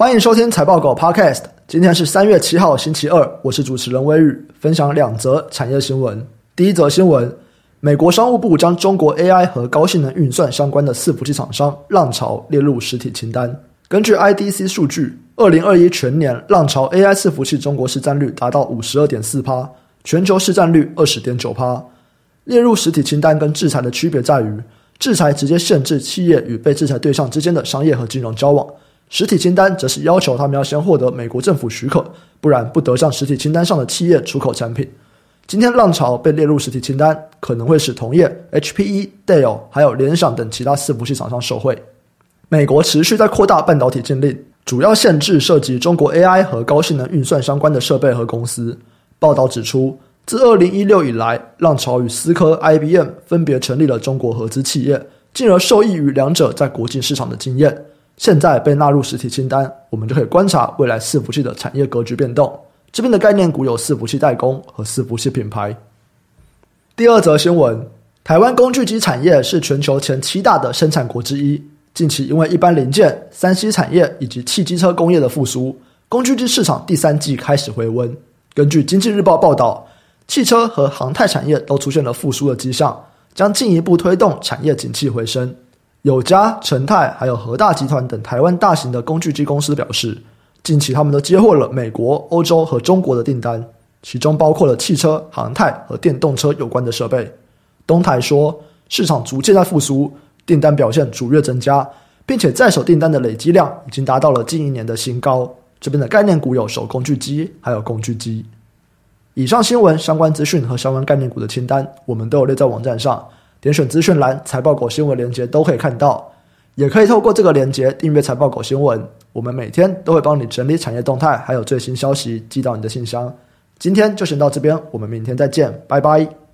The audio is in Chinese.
欢迎收听财报狗 Podcast。今天是三月七号，星期二。我是主持人威宇，分享两则产业新闻。第一则新闻：美国商务部将中国 AI 和高性能运算相关的伺服器厂商浪潮列入实体清单。根据 IDC 数据，二零二一全年浪潮 AI 伺服器中国市占率达到五十二点四趴，全球市占率二十点九趴。列入实体清单跟制裁的区别在于，制裁直接限制企业与被制裁对象之间的商业和金融交往。实体清单则是要求他们要先获得美国政府许可，不然不得向实体清单上的企业出口产品。今天浪潮被列入实体清单，可能会使同业 HPE、Dell 还有联想等其他伺服器厂商受惠。美国持续在扩大半导体禁令，主要限制涉及中国 AI 和高性能运算相关的设备和公司。报道指出，自2016以来，浪潮与思科、IBM 分别成立了中国合资企业，进而受益于两者在国际市场的经验。现在被纳入实体清单，我们就可以观察未来伺服器的产业格局变动。这边的概念股有伺服器代工和伺服器品牌。第二则新闻，台湾工具机产业是全球前七大的生产国之一。近期因为一般零件、三 C 产业以及汽机车工业的复苏，工具机市场第三季开始回温。根据经济日报报道，汽车和航太产业都出现了复苏的迹象，将进一步推动产业景气回升。友嘉、成泰还有和大集团等台湾大型的工具机公司表示，近期他们都接获了美国、欧洲和中国的订单，其中包括了汽车、航太和电动车有关的设备。东台说，市场逐渐在复苏，订单表现逐月增加，并且在手订单的累积量已经达到了近一年的新高。这边的概念股有手工具机，还有工具机。以上新闻相关资讯和相关概念股的清单，我们都有列在网站上。点选资讯栏，财报狗新闻连接都可以看到，也可以透过这个连接订阅财报狗新闻。我们每天都会帮你整理产业动态，还有最新消息寄到你的信箱。今天就先到这边，我们明天再见，拜拜。